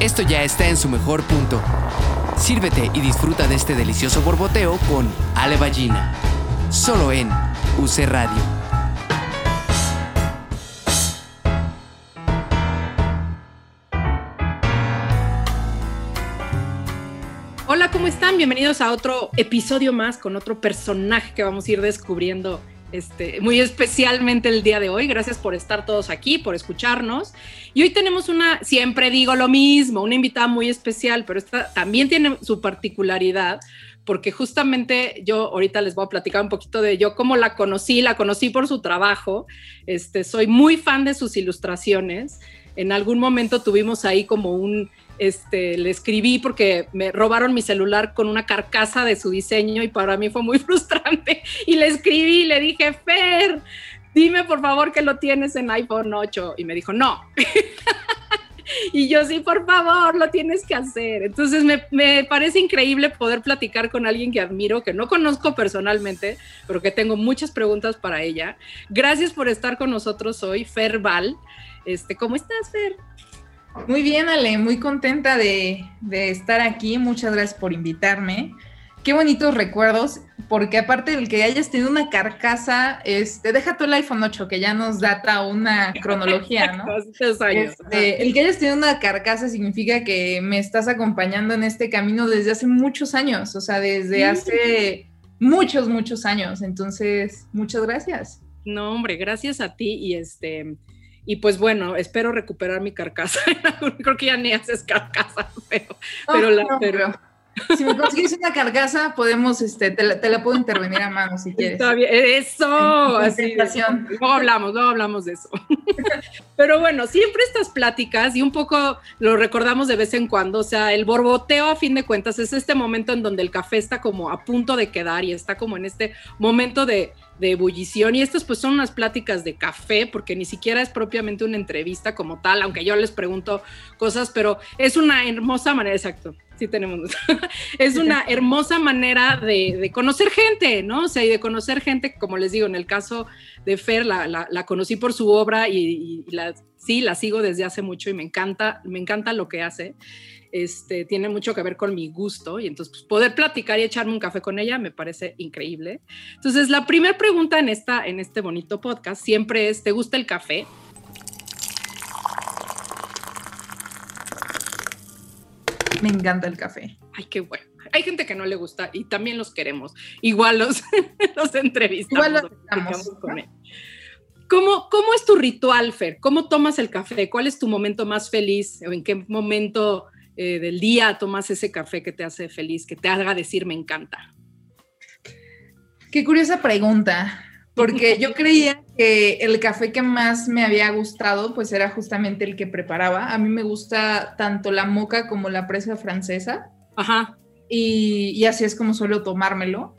esto ya está en su mejor punto. Sírvete y disfruta de este delicioso borboteo con Ale Ballina. Solo en UC Radio. Hola, ¿cómo están? Bienvenidos a otro episodio más con otro personaje que vamos a ir descubriendo este, muy especialmente el día de hoy. Gracias por estar todos aquí, por escucharnos. Y hoy tenemos una, siempre digo lo mismo, una invitada muy especial, pero esta también tiene su particularidad, porque justamente yo ahorita les voy a platicar un poquito de yo cómo la conocí, la conocí por su trabajo. Este, soy muy fan de sus ilustraciones. En algún momento tuvimos ahí como un este, le escribí porque me robaron mi celular con una carcasa de su diseño y para mí fue muy frustrante. Y le escribí, le dije, Fer, dime por favor que lo tienes en iPhone 8. Y me dijo, no. y yo sí, por favor, lo tienes que hacer. Entonces me, me, parece increíble poder platicar con alguien que admiro, que no conozco personalmente, pero que tengo muchas preguntas para ella. Gracias por estar con nosotros hoy, Fer Val. Este, ¿Cómo estás, Fer? Muy bien, Ale, muy contenta de, estar aquí. Muchas gracias por invitarme. Qué bonitos recuerdos, porque aparte del que hayas tenido una carcasa, este, deja tú el iPhone 8, que ya nos data una cronología, ¿no? Este, el que hayas tenido una carcasa significa que me estás acompañando en este camino desde hace muchos años, o sea, desde hace muchos, muchos años. Entonces, muchas gracias. No, hombre, gracias a ti y este y pues bueno, espero recuperar mi carcasa. Creo que ya ni haces carcasa, pero, pero, la, pero, si me consigues una carcasa, podemos, este, te la, puedo intervenir a mano si quieres. Está bien, eso. Así, luego hablamos, luego hablamos de eso. Pero bueno, siempre estas pláticas, y un poco lo recordamos de vez en cuando, o sea, el borboteo a fin de cuentas es este momento en donde el café está como a punto de quedar y está como en este momento de, de ebullición y estas pues son unas pláticas de café porque ni siquiera es propiamente una entrevista como tal, aunque yo les pregunto cosas, pero es una hermosa manera, exacto, sí tenemos, es una hermosa manera de, conocer gente, ¿no? O sea, y de conocer gente, como les digo, en el caso de Fer, la, la, conocí por su obra y, la, sí, la sigo desde hace mucho y me encanta, me encanta lo que hace este, tiene mucho que ver con mi gusto y entonces pues, poder platicar y echarme un café con ella me parece increíble. Entonces la primera pregunta en, esta, en este bonito podcast siempre es, ¿te gusta el café? Me encanta el café. Ay, qué bueno. Hay gente que no le gusta y también los queremos. Igual los, los entrevistamos. Igual los con él. ¿Cómo, ¿Cómo es tu ritual, Fer? ¿Cómo tomas el café? ¿Cuál es tu momento más feliz? ¿O en qué momento eh, del día tomas ese café que te hace feliz, que te haga decir me encanta? Qué curiosa pregunta, porque yo creía que el café que más me había gustado pues era justamente el que preparaba. A mí me gusta tanto la moca como la presa francesa. Ajá. Y, así es como suelo tomármelo.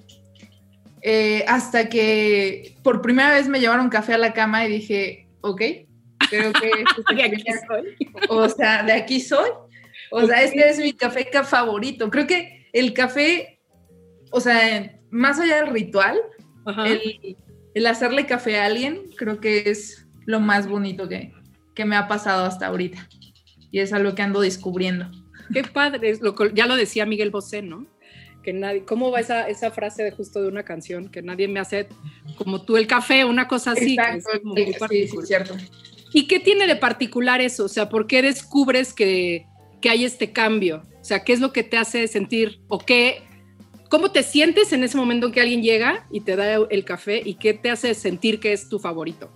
Eh, hasta que por primera vez me llevaron café a la cama y dije, ok, creo que... de aquí soy. O sea, de aquí soy. O sea, este es mi café favorito. Creo que el café, o sea, más allá del ritual, el, hacerle café a alguien, creo que es lo más bonito que, me ha pasado hasta ahorita. Y es algo que ando descubriendo. Qué padre, ya lo decía Miguel Bosé, ¿no? Que nadie, ¿cómo va esa, esa frase de justo de una canción? Que nadie me hace como tú el café, una cosa así. sí, sí, cierto. ¿Y qué tiene de particular eso? O sea, ¿por qué descubres que, que hay este cambio? O sea, ¿qué es lo que te hace sentir o qué, cómo te sientes en ese momento en que alguien llega y te da el café y qué te hace sentir que es tu favorito?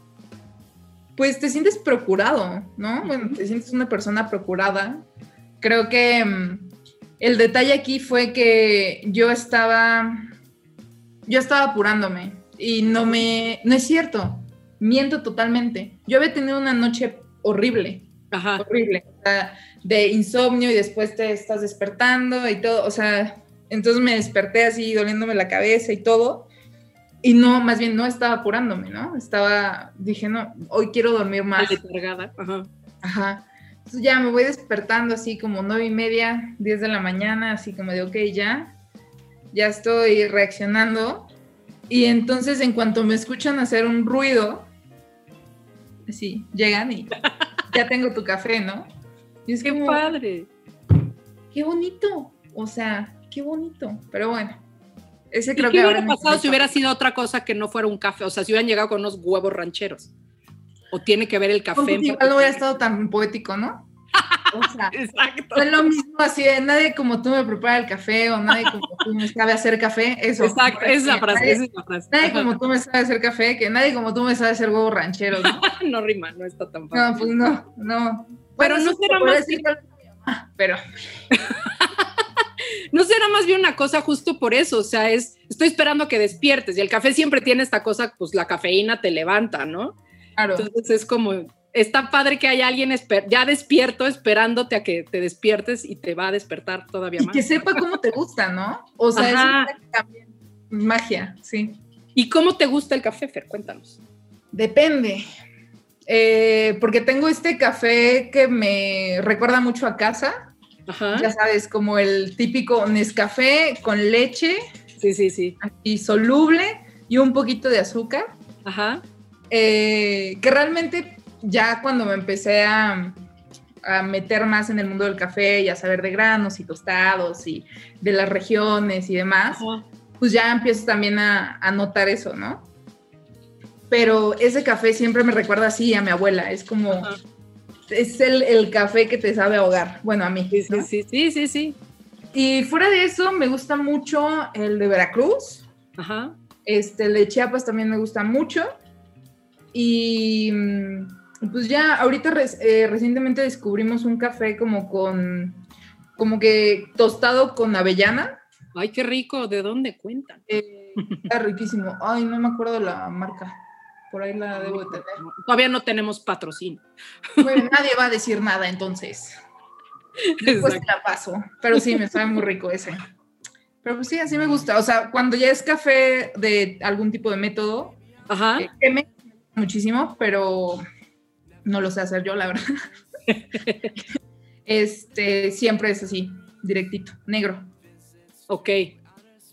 Pues te sientes procurado, ¿no? Bueno, te sientes una persona procurada. Creo que mm, el detalle aquí fue que yo estaba, yo estaba apurándome y no me, no es cierto, miento totalmente. Yo había tenido una noche horrible, Ajá. horrible de insomnio y después te estás despertando y todo, o sea, entonces me desperté así doliéndome la cabeza y todo. Y no, más bien no estaba apurándome, ¿no? Estaba, dije, no, hoy quiero dormir más. ajá. Ajá. Entonces ya me voy despertando así como nueve y media, diez de la mañana, así como de, ok, ya, ya estoy reaccionando. Y entonces en cuanto me escuchan hacer un ruido, así, llegan y ya tengo tu café, ¿no? Y es ¡Qué como, padre! qué bonito. O sea, qué bonito. Pero bueno, ese ¿Y creo qué que hubiera pasado si hubiera sido otra cosa que no fuera un café? O sea, si hubieran llegado con unos huevos rancheros. ¿O tiene que ver el café? en Igual no hubiera estado tan poético, ¿no? O sea, Exacto. es lo mismo así de nadie como tú me prepara el café o nadie como tú me sabe hacer café. Eso. Exacto, esa es la frase. Nadie, Esa es la frase. nadie Ajá. como tú me sabe hacer café, que nadie como tú me sabe hacer huevos rancheros, ¿no? No rima, no está tan fácil. No, pues no, no. Pero Bueno, no será más decir mi mamá, Pero ¿No será más bien una cosa justo por eso? O sea, es, estoy esperando que despiertes y el café siempre tiene esta cosa, pues la cafeína te levanta, ¿no? claro. Entonces es como, está padre que haya alguien ya despierto esperándote a que te despiertes y te va a despertar todavía Y más. que sepa cómo te gusta, ¿no? O sea, Ajá. es también magia, sí. ¿Y cómo te gusta el café, Fer? Cuéntanos. Depende. Eh, porque tengo este café que me recuerda mucho a casa. Ajá. Ya sabes, como el típico Nescafé con leche Sí, sí, sí. y soluble y un poquito de azúcar. Ajá. Eh, que realmente ya cuando me empecé a, a meter más en el mundo del café y a saber de granos y tostados y de las regiones y demás, Ajá. pues ya empiezo también a, a notar eso, ¿no? Pero ese café siempre me recuerda así a mi abuela, es como, Ajá. Es el, el café que te sabe ahogar, bueno, a mí. Sí, sí, ¿no? sí, sí, sí, sí. Y fuera de eso, me gusta mucho el de Veracruz, Ajá. este, el de Chiapas también me gusta mucho. Y mm, pues ya, ahorita eh, recientemente descubrimos un café como con, como que tostado con avellana. Ay, qué rico. ¿De dónde cuentan? Eh, está riquísimo. Ay, no me acuerdo la marca. Por ahí la debo de tener. Todavía no tenemos patrocinio. Bueno, nadie va a decir nada entonces. Después te la paso. Pero sí, me sabe muy rico ese. Pero pues sí, así me gusta. O sea, cuando ya es café de algún tipo de método, Ajá. eh, que me gusta muchísimo, pero no lo sé hacer yo, la verdad. Este, siempre es así, directito, negro. Ok,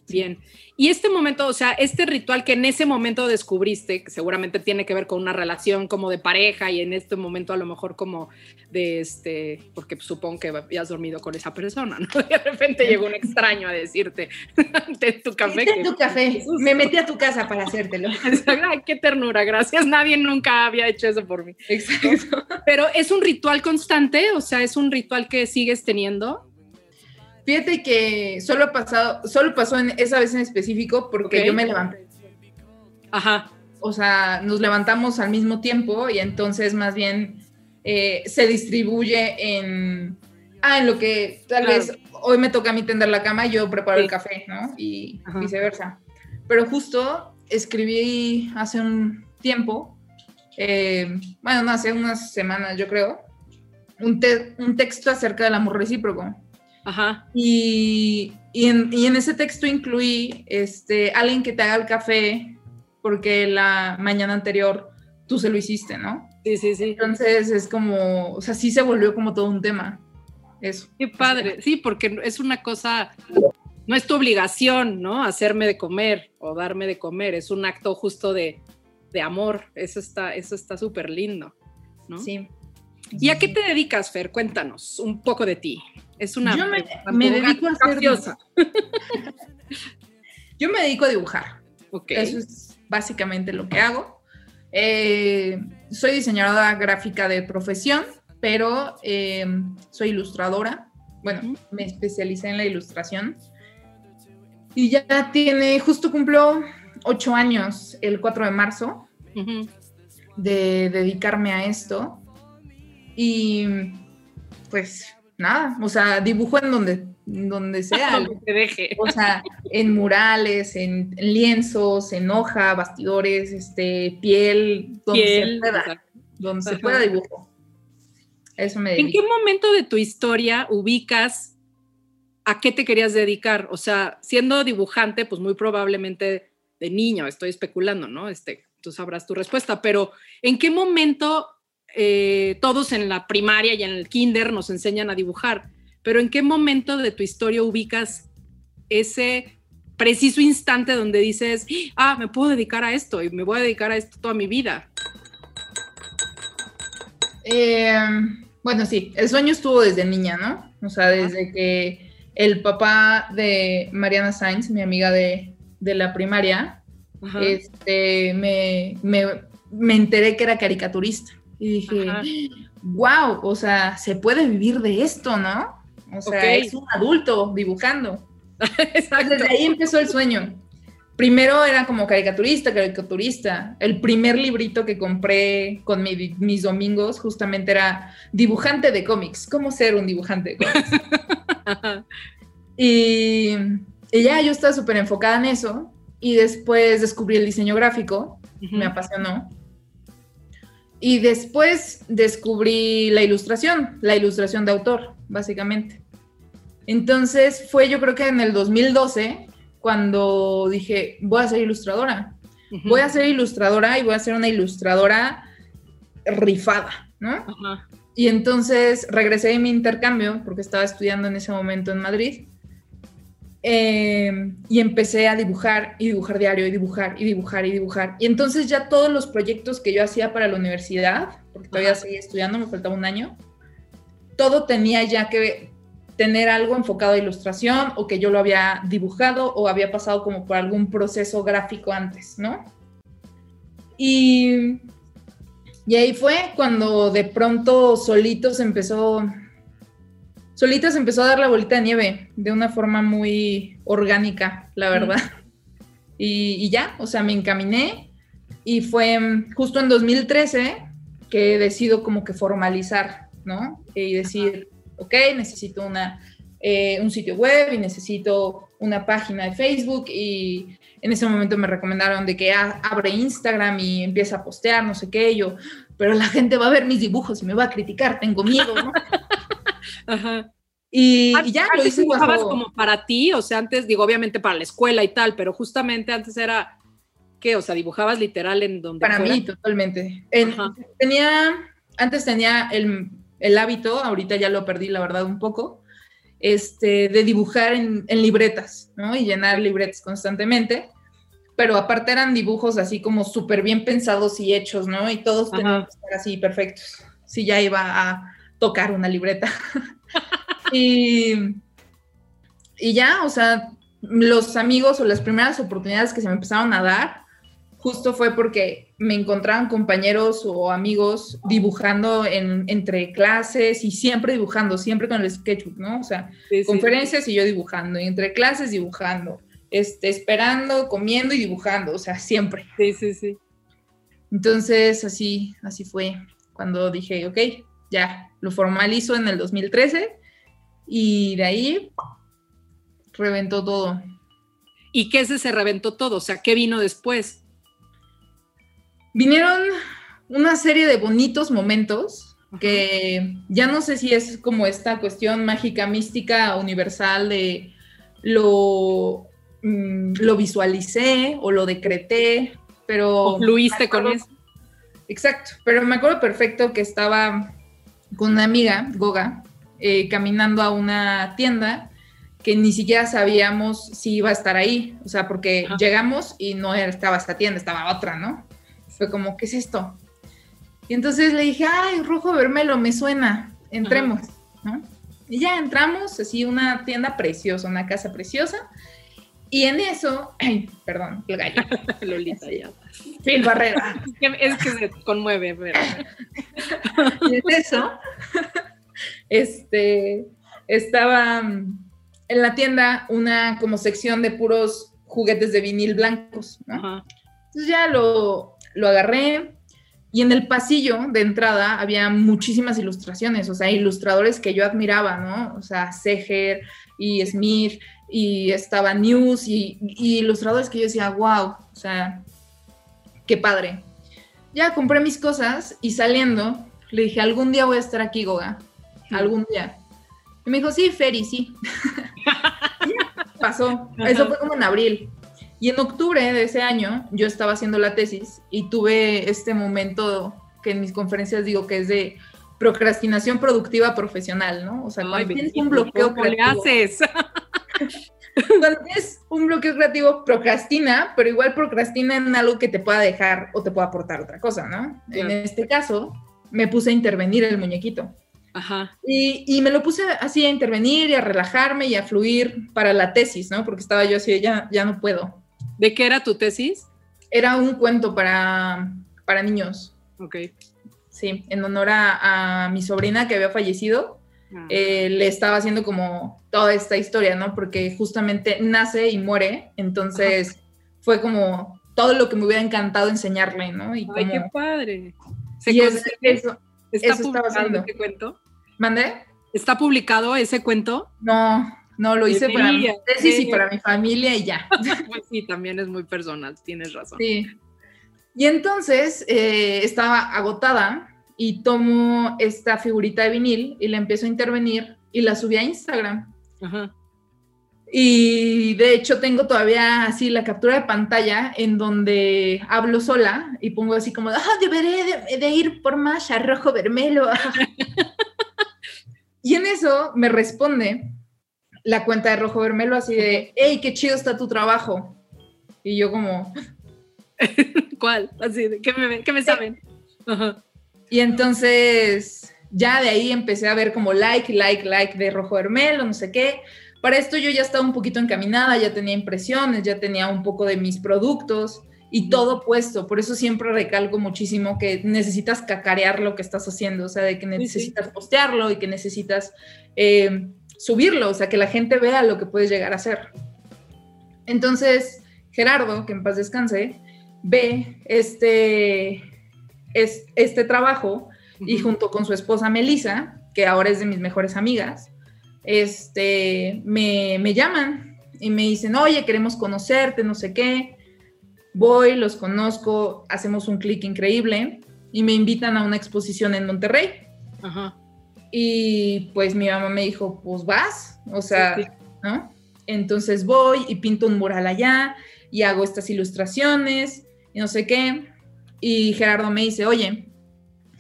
bien. Y este momento, o sea, este ritual que en ese momento descubriste, que seguramente tiene que ver con una relación como de pareja y en este momento a lo mejor como de este, porque supongo que habías dormido con esa persona, ¿no? De repente llegó un extraño a decirte de tu café. Que- tu café. Me metí a tu casa para hacértelo. Ay, qué ternura, gracias. Nadie nunca había hecho eso por mí. Exacto. Pero es un ritual constante, o sea, es un ritual que sigues teniendo. Fíjate que solo ha pasado, solo pasó en esa vez en específico porque yo me levanté. Ajá. O sea, nos levantamos al mismo tiempo y entonces más bien eh, se distribuye en, ah, en lo que tal Claro. vez hoy me toca a mí tender la cama y yo preparo Sí. el café, ¿no? Y Ajá. viceversa. Pero justo escribí hace un tiempo, eh, bueno, no, hace unas semanas yo creo, un, te- un texto acerca del amor recíproco. Ajá. Y, y en, y en ese texto incluí este, alguien que te haga el café porque la mañana anterior tú se lo hiciste, ¿no? Sí, sí, sí. Entonces es como, o sea, sí se volvió como todo un tema. Eso. Qué padre, sí, porque es una cosa, no es tu obligación, ¿no? Hacerme de comer o darme de comer, es un acto justo de, de amor, eso está eso está súper lindo, ¿no? Sí. ¿Y a qué te dedicas, Fer? Cuéntanos un poco de ti. Es una Yo me- dedico a capciosa. Yo me dedico a dibujar. Ok. Eso es básicamente lo que hago. Eh, soy diseñadora gráfica de profesión, pero eh, soy ilustradora. Bueno, me especialicé en la ilustración. Y ya tiene, justo cumplo ocho años el 4 de marzo de dedicarme a esto. Y pues nada, o sea, dibujo en donde, donde sea. Donde te deje. O sea, en murales, en, en lienzos, en hoja, bastidores, este, piel, donde Piel, se pueda, donde se pueda dibujo. Eso me ¿En qué momento de tu historia ubicas a qué te querías dedicar? O sea, siendo dibujante, pues muy probablemente de niño, estoy especulando, ¿no? Este, tú sabrás tu respuesta, pero ¿en qué momento eh, todos en la primaria y en el kinder nos enseñan a dibujar? Pero ¿en qué momento de tu historia ubicas ese preciso instante donde dices, ah, me puedo dedicar a esto y me voy a dedicar a esto toda mi vida? Eh, Bueno, sí, el sueño estuvo desde niña, ¿no? O sea, desde que el papá de Mariana Sainz, mi amiga de, la primaria, este, me, me, enteré que era caricaturista. Y dije, wow, o sea, se puede vivir de esto, ¿no? O sea, es un adulto dibujando. Desde ahí empezó el sueño. Primero era como caricaturista, caricaturista. El primer librito que compré con mis domingos justamente era dibujante de cómics. ¿Cómo ser un dibujante de cómics? y, ya yo estaba súper enfocada en eso. Y después descubrí el diseño gráfico. Me apasionó. Y después descubrí la ilustración, la ilustración de autor, básicamente. Entonces fue yo creo que en el 2012 cuando dije, voy a ser ilustradora. Voy a ser ilustradora y voy a ser una ilustradora rifada, ¿no? Y entonces regresé de mi intercambio, porque estaba estudiando en ese momento en Madrid, em, y empecé a dibujar y dibujar diario y dibujar y dibujar y dibujar. Y entonces ya todos los proyectos que yo hacía para la universidad, porque todavía seguía estudiando, me faltaba un año, todo tenía ya que tener algo enfocado a ilustración o que yo lo había dibujado o había pasado como por algún proceso gráfico antes, ¿no? Y, y ahí fue cuando de pronto solito se empezó, solita se empezó a dar la bolita de nieve de una forma muy orgánica, la verdad. Y, y ya, o sea, me encaminé y fue justo en 2013 que decido como que formalizar, ¿no? Y decir, ok, necesito una, eh, un sitio web y necesito una página de Facebook y en ese momento me recomendaron de que abre Instagram y empieza a postear, no sé qué, yo, pero la gente va a ver mis dibujos y me va a criticar, tengo miedo, ¿no? Ajá. Y, ya lo dibujabas como para ti, o sea, antes digo, obviamente para la escuela y tal, pero justamente antes era, ¿qué? O sea, dibujabas literal en donde Para mí, totalmente. tenía, antes tenía el, el hábito, ahorita ya lo perdí, la verdad, un poco, este, de dibujar en, libretas, ¿no? Y llenar libretas constantemente. Pero aparte eran dibujos así como súper bien pensados y hechos, ¿no? Y todos tenían que estar así perfectos. Si ya iba a tocar una libreta. y, y ya, o sea, los amigos o las primeras oportunidades que se me empezaron a dar justo fue porque me encontraban compañeros o amigos dibujando en, entre clases y siempre dibujando, siempre con el sketchbook, ¿no? O sea, conferencias y yo dibujando, y entre clases dibujando, este, esperando, comiendo y dibujando, o sea, siempre. Sí, sí, sí. Entonces, así, así fue cuando dije, ok, ya, lo formalizo en el 2013 y de ahí reventó todo. ¿Y qué es ese reventó todo? O sea, ¿qué vino después? vinieron una serie de bonitos momentos que ya no sé si es como esta cuestión mágica, mística, universal de lo, mm, lo visualicé o lo decreté, pero... O fluiste con eso. Exacto, pero me acuerdo perfecto que estaba con una amiga, Goga, eh, caminando a una tienda que ni siquiera sabíamos si iba a estar ahí, o sea, porque llegamos y no estaba esta tienda, estaba otra, ¿no? Fue como, ¿qué es esto? Y entonces le dije, ay, rojo vermelo, me suena, entremos, ¿no? Y ya entramos, así una tienda preciosa, una casa preciosa. Y en eso, ay, perdón, el gallo. Lolita ya. Phil Barrera. es que se conmueve, pero. y en eso, este, estaba en la tienda una como sección de puros juguetes de vinil blancos, ¿no? Entonces ya lo, lo agarré y en el pasillo de entrada había muchísimas ilustraciones, o sea, ilustradores que yo admiraba, ¿no? O sea, Seger y Smith y estaba News y, ilustradores que yo decía, wow, o sea, qué padre. Ya compré mis cosas y saliendo le dije, algún día voy a estar aquí, Goga, algún día. Y me dijo, sí, Ferry, sí. pasó. Eso fue como en abril. Y en octubre de ese año yo estaba haciendo la tesis y tuve este momento que en mis conferencias digo que es de procrastinación productiva profesional, ¿no? O sea, cuando tienes un bloqueo ¿cómo creativo. Le haces? cuando tienes un bloqueo creativo, procrastina, pero igual procrastina en algo que te pueda dejar o te pueda aportar otra cosa, ¿no? En este caso, me puse a intervenir el muñequito. Ajá. Y, y me lo puse así a intervenir y a relajarme y a fluir para la tesis, ¿no? Porque estaba yo así, ya, ya no puedo. ¿De qué era tu tesis? Era un cuento para, para niños, Ok. sí, en honor a, a mi sobrina que había fallecido. Eh, le estaba haciendo como toda esta historia, ¿no? Porque justamente nace y muere, entonces fue como todo lo que me hubiera encantado enseñarle, ¿no? Y Ay, qué padre. ¿Se y es- eso, ¿Está eso publicado ese cuento? ¿mandé? ¿Está publicado ese cuento? No, no, lo hice para mi tesis y sí. para mi familia y ya. Pues sí, también es muy personal, tienes razón. Sí. Y entonces eh, estaba agotada y tomo esta figurita de vinil y la empiezo a intervenir y la subí a Instagram. Ajá. Y de hecho tengo todavía así la captura de pantalla en donde hablo sola y pongo así como, ah, deberé de, de ir por más a rojo vermelo. y en eso me responde la cuenta de rojo vermelo así de, hey, qué chido está tu trabajo. Y yo como, ¿Cuál? Así, de, ¿qué me, qué me saben? Ajá. Y entonces ya de ahí empecé a ver como like, like, like de rojo vermelo, no sé qué. Para esto yo ya estaba un poquito encaminada, ya tenía impresiones, ya tenía un poco de mis productos y todo puesto. Por eso siempre recalco muchísimo que necesitas cacarear lo que estás haciendo, o sea, de que sí. necesitas postearlo y que necesitas eh, subirlo, o sea, que la gente vea lo que puedes llegar a hacer. Entonces, Gerardo, que en paz descanse, ve este, es, este trabajo y junto con su esposa Melissa, que ahora es de mis mejores amigas, este, me, me llaman y me dicen, oye, queremos conocerte, no sé qué. Voy, los conozco, hacemos un clic increíble y me invitan a una exposición en Monterrey. Ajá. Y pues mi mamá me dijo, pues vas, o sea, Sí, sí. ¿no? Entonces voy y pinto un mural allá y hago estas ilustraciones y no sé qué. Y Gerardo me dice, oye,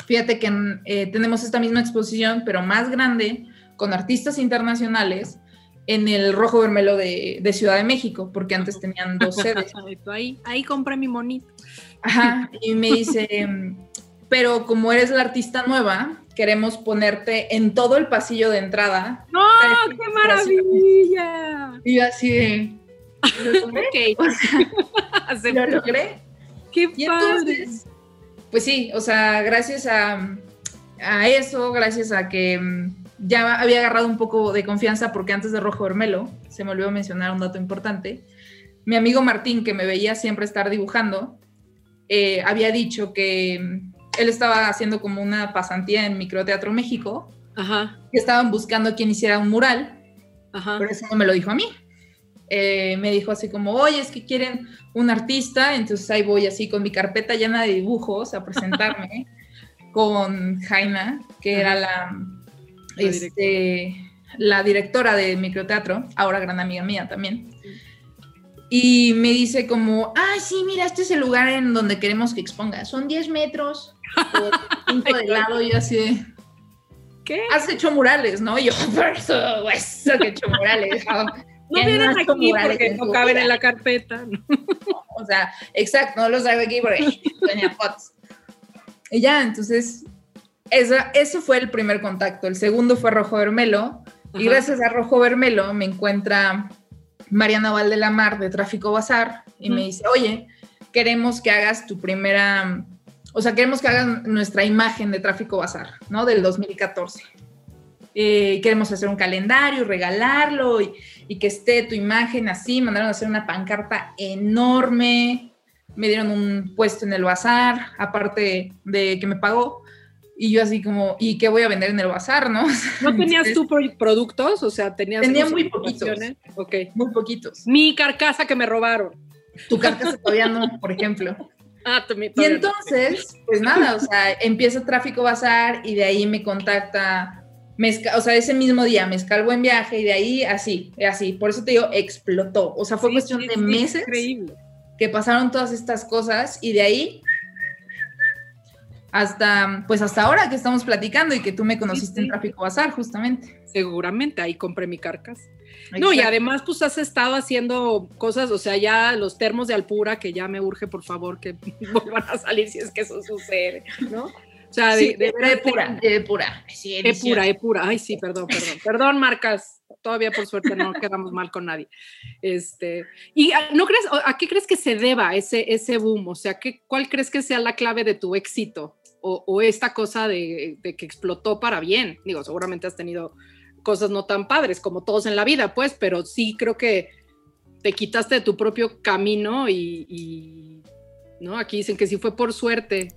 fíjate que eh, tenemos esta misma exposición, pero más grande, con artistas internacionales, en el Rojo Vermelo de, de Ciudad de México, porque antes tenían dos sedes. Ahí, ahí compré mi monito. Ajá, y me dice, pero como eres la artista nueva, queremos ponerte en todo el pasillo de entrada. ¡No! ¡Qué ilustraciones". maravilla! Y yo así de... ¿Lo logré? Ok. O sea, Acepto. lo logré. ¡Qué Y padre! entonces, pues sí, o sea, gracias a, a eso, gracias a que mm, ya había agarrado un poco de confianza, porque antes de Rojo Vermelo, se me olvidó mencionar un dato importante, mi amigo Martín, que me veía siempre estar dibujando, eh, había dicho que mm, él estaba haciendo como una pasantía en Microteatro México, Ajá, y estaban buscando quien hiciera un mural, ajá. pero eso no me lo dijo a mí. Eh, me dijo así como, oye, es que quieren un artista, entonces ahí voy así con mi carpeta llena de dibujos a presentarme con Jaina, que era la, La este, la directora de microteatro, ahora gran amiga mía también. Y me dice como, ay, sí, mira, este es el lugar en donde queremos que exponga. Son 10 metros por 5 de lado y así de, ¿Qué? has hecho murales, ¿no? Y yo, por supuesto que he hecho murales. ¿no? No ¿Quién vienen aquí porque no caben en la carpeta. ¿no? O sea, exacto, no los hago aquí porque tenía fotos. Y ya, entonces, esa, eso fue el primer contacto. El segundo fue Rojo Vermelo. Y Ajá. gracias a Rojo Vermelo me encuentra Mariana Valdelamar de Tráfico Bazar y me dice, oye, queremos que hagas tu primera, o sea, queremos que hagas nuestra imagen de Tráfico Bazar, ¿no? Del 2014. Eh, queremos hacer un calendario, regalarlo y, y que esté tu imagen así. Mandaron a hacer una pancarta enorme. Me dieron un puesto en el bazar, aparte de que me pagó. Y yo así como, ¿y qué voy a vender en el bazar, no? ¿No tenías tú pro- productos? O sea, tenías... Tenía muy poquitos. ilustraciones? Ok. Muy poquitos. Mi carcasa que me robaron. Tu carcasa todavía no, por ejemplo. Ah, Y entonces, pues nada, o sea, empieza Tráfico Bazar y de ahí me contacta, o sea, ese mismo día Mezcal Buen Viaje y de ahí así, así. Por eso te digo, explotó. O sea, fue Sí, cuestión sí, de meses Increíble. que pasaron todas estas cosas y de ahí hasta, pues hasta ahora que estamos platicando y que tú me conociste sí. en Tráfico Bazar, justamente. Seguramente ahí compré mi carcas. No, y además, pues has estado haciendo cosas, o sea, ya los termos de Alpura, que ya me urge, por favor, que vuelvan a salir si es que eso sucede, ¿no? O sea, de, de, de pura, de pura. Sí, E pura, E pura. Ay, sí, perdón, perdón. Perdón, marcas. Todavía por suerte no quedamos mal con nadie. Este, ¿Y no crees, a qué crees que se deba ese, ese boom? O sea, ¿qué, ¿cuál crees que sea la clave de tu éxito? O, o esta cosa de, de, que explotó para bien. Digo, seguramente has tenido cosas no tan padres como todos en la vida, pues, pero sí creo que te quitaste de tu propio camino y, y ¿no? Aquí dicen que sí fue por suerte.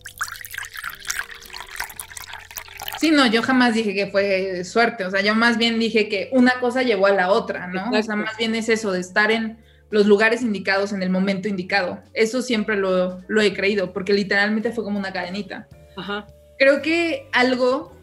Sí, no, yo jamás dije que fue suerte, o sea, yo más bien dije que una cosa llevó a la otra, ¿no? Exacto. O sea, más bien es eso, de estar en los lugares indicados en el momento indicado. Eso siempre lo, lo he creído, porque literalmente fue como una cadenita. Ajá. Creo que algo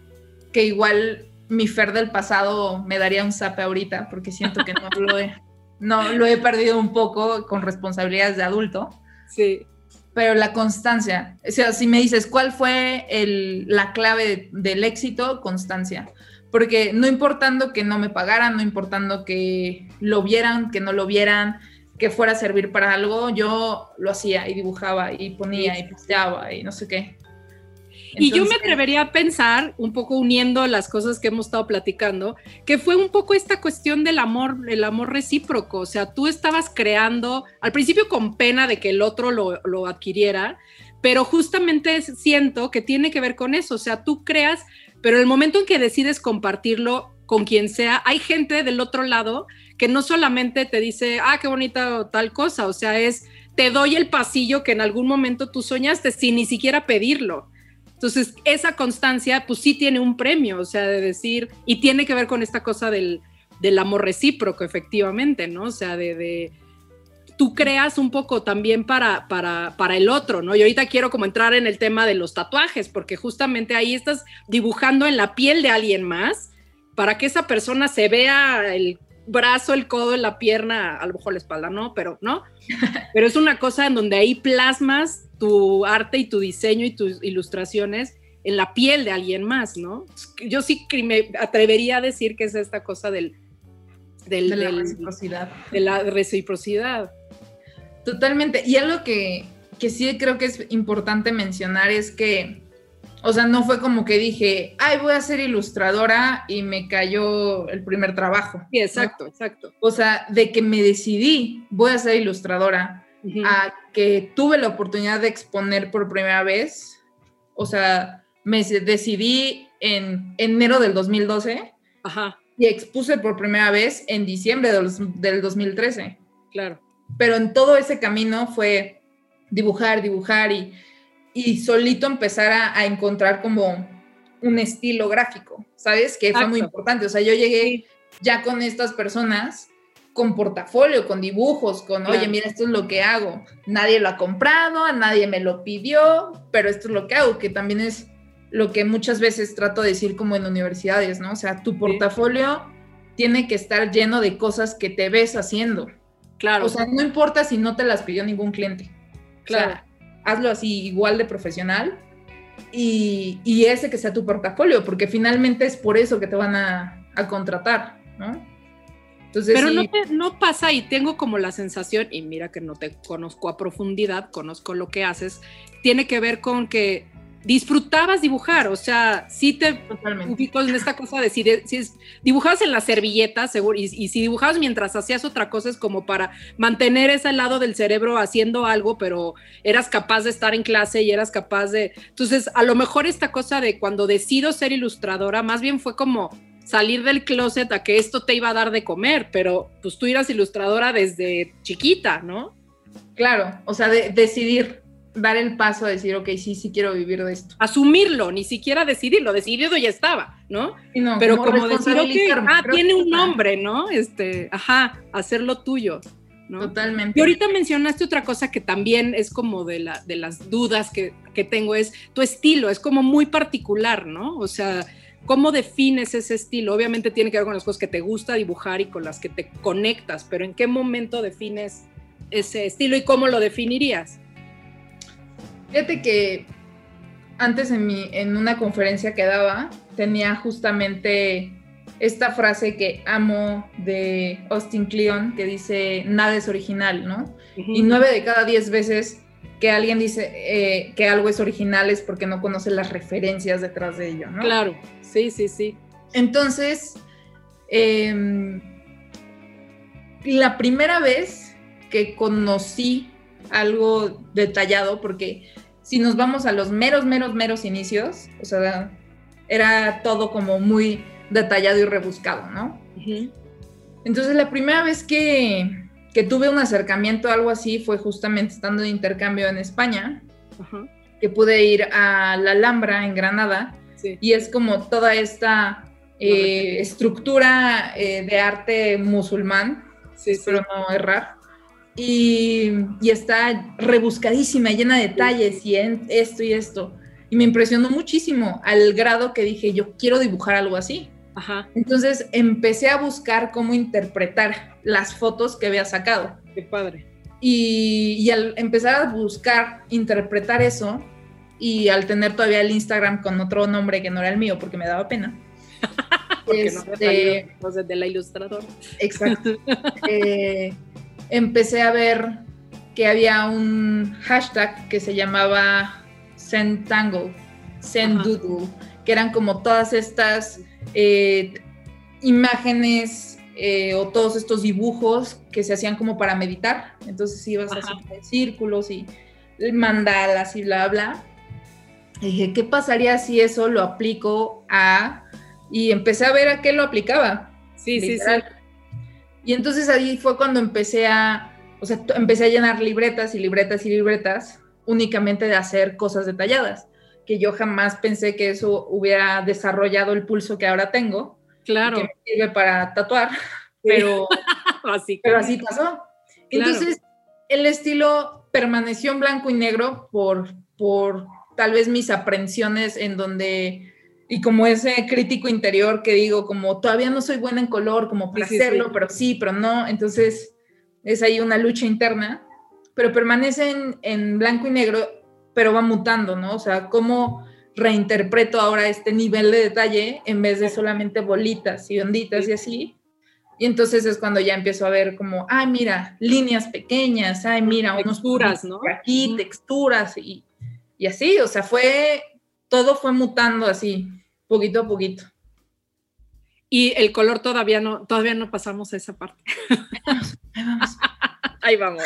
que igual mi Fer del pasado me daría un zape ahorita, porque siento que no lo he, no, lo he perdido un poco con responsabilidades de adulto. Sí pero la constancia. O sea, si me dices cuál fue el, la clave del éxito, constancia. Porque no importando que no me pagaran, no importando que lo vieran, que no lo vieran, que fuera a servir para algo, yo lo hacía y dibujaba y ponía y posteaba y no sé qué. Entonces, y yo me atrevería a pensar, un poco uniendo las cosas que hemos estado platicando, que fue un poco esta cuestión del amor, el amor recíproco. O sea, tú estabas creando, al principio con pena de que el otro lo, lo adquiriera, pero justamente siento que tiene que ver con eso. O sea, tú creas, pero el momento en que decides compartirlo con quien sea, hay gente del otro lado que no solamente te dice, ah, qué bonita tal cosa, o sea, es, te doy el pasillo que en algún momento tú soñaste sin ni siquiera pedirlo. Entonces, esa constancia, pues sí tiene un premio, o sea, de decir, y tiene que ver con esta cosa del, del amor recíproco, efectivamente, ¿no? O sea, de, de, tú creas un poco también para, para, para el otro, ¿no? Y ahorita quiero como entrar en el tema de los tatuajes, porque justamente ahí estás dibujando en la piel de alguien más para que esa persona se vea el brazo, el codo, la pierna, a lo mejor la espalda, no, pero no. Pero es una cosa en donde ahí plasmas tu arte y tu diseño y tus ilustraciones en la piel de alguien más, ¿no? Yo sí me atrevería a decir que es esta cosa del... del de la del, reciprocidad. De la reciprocidad. Totalmente. Y algo que, que sí creo que es importante mencionar es que, o sea, no fue como que dije, ay, voy a ser ilustradora y me cayó el primer trabajo. Sí, exacto, ¿no? exacto. O sea, de que me decidí, voy a ser ilustradora, uh -huh. a que tuve la oportunidad de exponer por primera vez, o sea, me decidí en enero del 2012 Ajá. y expuse por primera vez en diciembre del, del 2013. Claro. Pero en todo ese camino fue dibujar, dibujar y, y solito empezar a, a, encontrar como un estilo gráfico, ¿sabes? Que Exacto. fue muy importante. O sea, yo llegué ya con estas personas con portafolio, con dibujos, con, claro. oye, mira, esto es lo que hago. Nadie lo ha comprado, a nadie me lo pidió, pero esto es lo que hago, que también es lo que muchas veces trato de decir como en universidades, ¿no? O sea, tu portafolio sí. tiene que estar lleno de cosas que te ves haciendo. Claro. O sea, no importa si no te las pidió ningún cliente. Claro. O sea, hazlo así igual de profesional y, y, ese que sea tu portafolio, porque finalmente es por eso que te van a, a contratar, ¿no? Entonces, Pero sí. no, te, no, pasa y tengo como la sensación, y mira que no te conozco a profundidad, conozco lo que haces, tiene que ver con que disfrutabas dibujar, o sea, sí te en esta cosa de si, de, si es, dibujabas en la servilleta, seguro, y, y, si dibujabas mientras hacías otra cosa es como para mantener ese lado del cerebro haciendo algo, pero eras capaz de estar en clase y eras capaz de... Entonces, a lo mejor esta cosa de cuando decido ser ilustradora, más bien fue como salir del closet a que esto te iba a dar de comer, pero pues tú eras ilustradora desde chiquita, ¿no? Claro, o sea, de, decidir dar el paso a decir, ok, sí, sí quiero vivir de esto. Asumirlo, ni siquiera decidirlo, decidido ya estaba, ¿no? no Pero como, como decir, ok, ah, tiene un nombre, ¿no? Este, ajá, hacerlo tuyo. ¿no? Totalmente. Y ahorita mencionaste otra cosa que también es como de, la, de las dudas que, que tengo, es tu estilo, es como muy particular, ¿no? O sea, ¿cómo defines ese estilo? Obviamente tiene que ver con las cosas que te gusta dibujar y con las que te conectas, pero ¿en qué momento defines ese estilo y cómo lo definirías? Fíjate que antes en, mi, en una conferencia que daba, tenía justamente esta frase que amo de Austin Kleon, que dice, nada es original, ¿no? Uh -huh. Y nueve de cada diez veces que alguien dice eh, que algo es original es porque no conoce las referencias detrás de ello, ¿no? Claro, sí, sí, sí. Entonces, em, la primera vez que conocí algo detallado, porque si nos vamos a los meros, meros, meros inicios, o sea, era todo como muy detallado y rebuscado, ¿no? Entonces, la primera vez que, que, tuve un acercamiento a algo así fue justamente estando de intercambio en España, que pude ir a la Alhambra en Granada, y es como toda esta eh, estructura eh, de arte musulmán, sí, espero no errar, y, y, está rebuscadísima, llena de detalles y en esto y esto. Y me impresionó muchísimo al grado que dije, yo quiero dibujar algo así. Ajá. Entonces empecé a buscar cómo interpretar las fotos que había sacado. Qué padre. Y, y, al empezar a buscar interpretar eso, y al tener todavía el Instagram con otro nombre que no era el mío porque me daba pena, porque este, no de la ilustradora. Exacto. eh, empecé a ver que había un hashtag que se llamaba Zentangle, Zendoodle, que eran como todas estas eh, imágenes eh, o todos estos dibujos que se hacían como para meditar. Entonces ibas haciendo círculos y mandalas y bla, bla. Y dije, ¿qué pasaría si eso lo aplico a y empecé a ver a qué lo aplicaba. Sí, sí, sí. Y entonces ahí fue cuando empecé a, o sea, empecé a llenar libretas y libretas y libretas únicamente de hacer cosas detalladas, que yo jamás pensé que eso hubiera desarrollado el pulso que ahora tengo. Claro. Que me sirve para tatuar, pero, así, pero así pasó. Entonces, el estilo permaneció en blanco y negro por, por tal vez mis aprensiones en donde y como ese crítico interior que digo, como todavía no soy buena en color, como para hacerlo, pero sí, pero no, entonces es ahí una lucha interna, pero permanece en, blanco y negro, pero va mutando, ¿no? O sea, cómo reinterpreto ahora este nivel de detalle en vez de solamente bolitas y onditas y así. Y entonces es cuando ya empiezo a ver como, ay, mira, líneas pequeñas, ay, mira, unos texturas, ¿no? Aquí, texturas y, y así, o sea, fue, todo fue mutando así poquito a poquito. Y el color todavía no, todavía no pasamos a esa parte. Ahí vamos.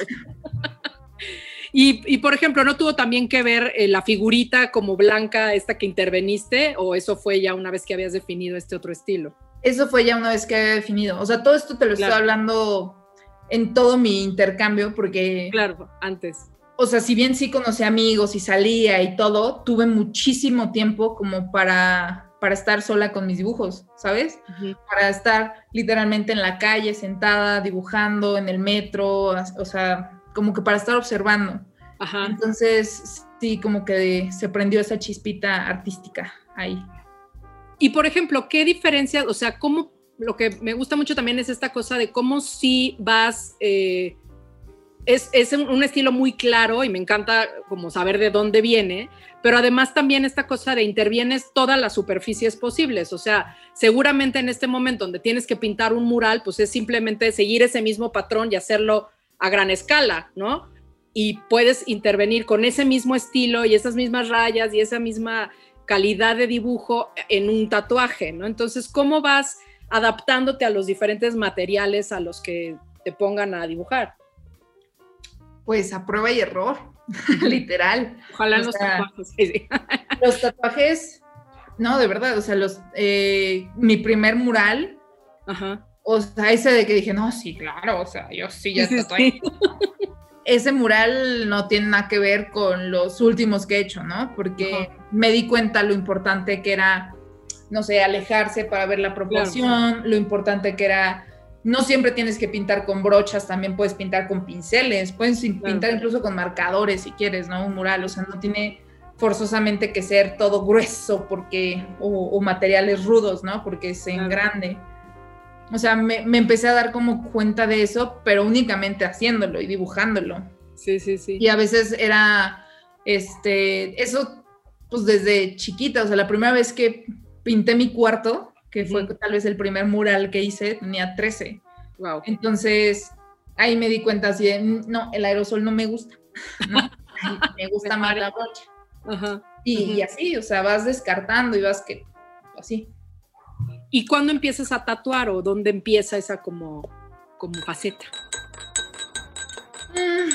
Y, y, por ejemplo, ¿no tuvo también que ver eh, la figurita como blanca, esta que interveniste, o eso fue ya una vez que habías definido este otro estilo? Eso fue ya una vez que había definido. O sea, todo esto te lo estoy hablando en todo mi intercambio, porque. Claro, antes. O sea, si bien sí conocí amigos y salía y todo, tuve muchísimo tiempo como para para estar sola con mis dibujos, ¿sabes? Para estar literalmente en la calle, sentada, dibujando, en el metro, o sea, como que para estar observando. Ajá. Entonces, sí, como que se prendió esa chispita artística ahí. Y por ejemplo, ¿qué diferencias, o sea, cómo, lo que me gusta mucho también es esta cosa de cómo si vas... Eh, es, es, un estilo muy claro y me encanta como saber de dónde viene, pero además también esta cosa de intervienes todas las superficies posibles, o sea, seguramente en este momento donde tienes que pintar un mural, pues es simplemente seguir ese mismo patrón y hacerlo a gran escala, ¿no? Y puedes intervenir con ese mismo estilo y esas mismas rayas y esa misma calidad de dibujo en un tatuaje, ¿no? Entonces, ¿cómo vas adaptándote a los diferentes materiales a los que te pongan a dibujar? Pues a prueba y error. literal. Ojalá los tatuajes. los tatuajes, no, de verdad, o sea, los, eh, mi primer mural, Ajá. o sea, ese de que dije, no, sí, claro, o sea, yo sí ya estoy Ese mural no tiene nada que ver con los últimos que he hecho, ¿no? Porque me di cuenta lo importante que era, no sé, alejarse para ver la proporción, lo importante que era no siempre tienes que pintar con brochas, también puedes pintar con pinceles, puedes pintar incluso con marcadores si quieres, ¿no? Un mural, o sea, no tiene forzosamente que ser todo grueso porque, o, materiales rudos, ¿no? Porque es en grande. O sea, me, empecé a dar como cuenta de eso, pero únicamente haciéndolo y dibujándolo. Sí, sí, sí. Y a veces era, este, eso, pues desde chiquita, o sea, la primera vez que pinté mi cuarto, que fue tal vez el primer mural que hice, tenía 13. Wow. Entonces, ahí me di cuenta así de, no, el aerosol no me gusta, me gusta más la brocha. Y, así, o sea, vas descartando y vas que así. ¿Y cuándo empiezas a tatuar o dónde empieza esa como, como faceta? Mm,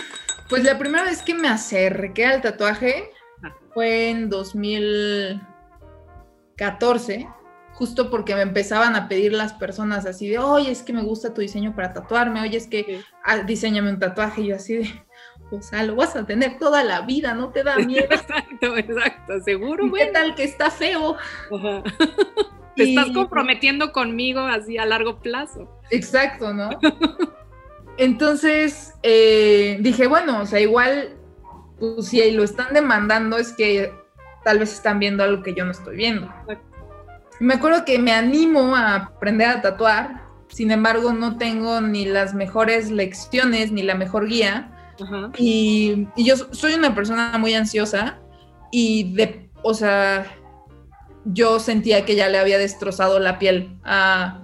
pues la primera vez que me acerqué al tatuaje ah. fue en 2014 justo porque me empezaban a pedir las personas así de, oye, es que me gusta tu diseño para tatuarme, oye, es que ah, diseñame un tatuaje, y yo así de, o sea, lo vas a tener toda la vida, no te da miedo. exacto, exacto, seguro. ¿Qué tal que está feo? Te estás comprometiendo conmigo así a largo plazo. Exacto, ¿no? Entonces eh, dije, bueno, o sea, igual, pues si lo están demandando es que tal vez están viendo algo que yo no estoy viendo. Exacto. Me acuerdo que me animo a aprender a tatuar, sin embargo no tengo ni las mejores lecciones ni la mejor guía. Y, yo soy una persona muy ansiosa y de, o sea, yo sentía que ya le había destrozado la piel a,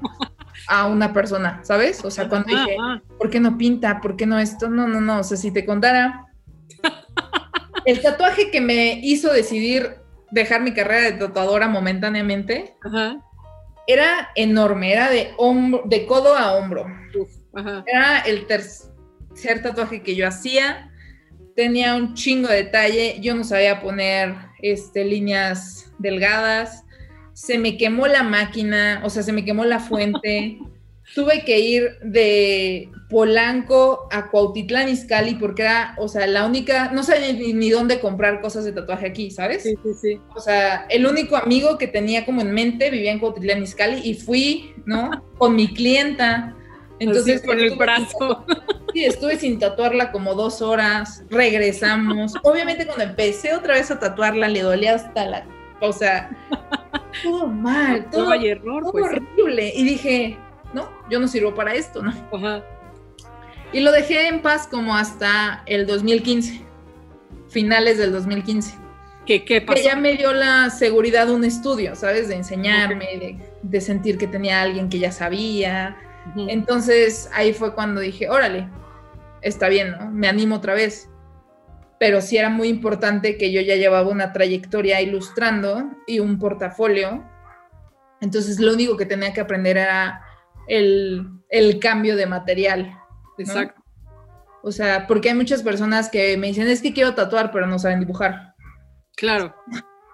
a una persona, ¿sabes? O sea, cuando dije, ¿por qué no pinta? ¿Por qué no esto? No, no, no, o sea, si te contara, el tatuaje que me hizo decidir dejar mi carrera de tatuadora momentáneamente, era enorme, era de, hombro, de codo a hombro. Era el tercer tatuaje que yo hacía, tenía un chingo de detalle, yo no sabía poner este, líneas delgadas, se me quemó la máquina, o sea, se me quemó la fuente. tuve que ir de Polanco a Cuautitlán Izcalli porque era, o sea, la única, no sabía ni, dónde comprar cosas de tatuaje aquí, ¿sabes? Sí, sí, sí. O sea, el único amigo que tenía como en mente vivía en Cuautitlán Izcalli y fui, ¿no? Con mi clienta. Entonces, con el brazo. Sí, estuve sin tatuarla como dos horas, regresamos. Obviamente cuando empecé otra vez a tatuarla le dolía hasta la, o sea, todo mal, todo, error, todo pues, horrible. Y dije, no, yo no sirvo para esto, ¿no? Ajá. Y lo dejé en paz como hasta el 2015, finales del 2015. ¿Qué, qué pasó? Que ya me dio la seguridad un estudio, ¿sabes? De enseñarme, de, sentir que tenía alguien que ya sabía. Entonces ahí fue cuando dije, órale, está bien, ¿no? Me animo otra vez. Pero sí era muy importante que yo ya llevaba una trayectoria ilustrando y un portafolio. Entonces lo único que tenía que aprender era el, el cambio de material. Exacto. O sea, porque hay muchas personas que me dicen, es que quiero tatuar, pero no saben dibujar. Claro.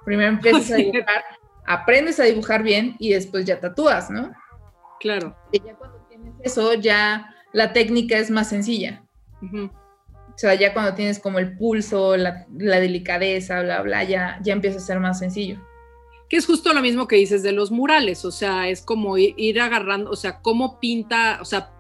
Primero empiezas a dibujar, aprendes a dibujar bien y después ya tatúas, ¿no? Claro. Y ya cuando tienes eso, ya la técnica es más sencilla. O sea, ya cuando tienes como el pulso, la, la, delicadeza, bla, bla, ya, ya empieza a ser más sencillo que es justo lo mismo que dices de los murales, o sea, es como ir, agarrando, o sea, cómo pinta, o sea,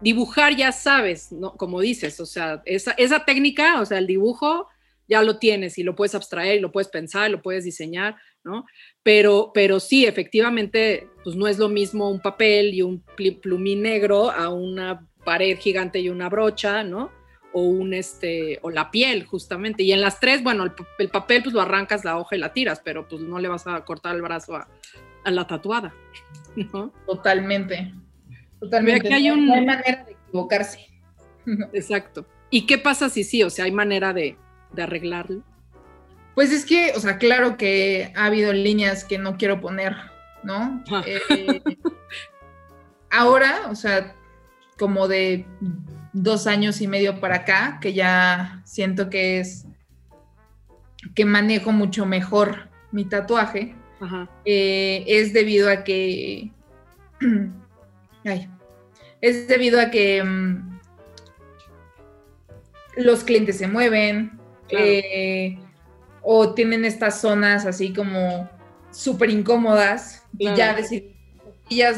dibujar ya sabes, ¿no? Como dices, o sea, esa, esa técnica, o sea, el dibujo ya lo tienes y lo puedes abstraer, lo puedes pensar, lo puedes diseñar, ¿no? Pero, pero sí, efectivamente, pues no es lo mismo un papel y un plumín negro a una pared gigante y una brocha, ¿no? o un este o la piel justamente y en las tres bueno el, papel pues lo arrancas la hoja y la tiras pero pues no le vas a cortar el brazo a, la tatuada totalmente totalmente. Hay, un... no hay manera de equivocarse. Exacto. Y qué pasa si sí o sea hay manera de, de arreglarlo pues es que o sea claro que ha habido líneas que no quiero poner no eh, ahora o sea como de dos años y medio para acá, que ya siento que es que manejo mucho mejor mi tatuaje, eh, es debido a que es debido a que mm, los clientes se mueven eh, o tienen estas zonas así como súper incómodas y ya decir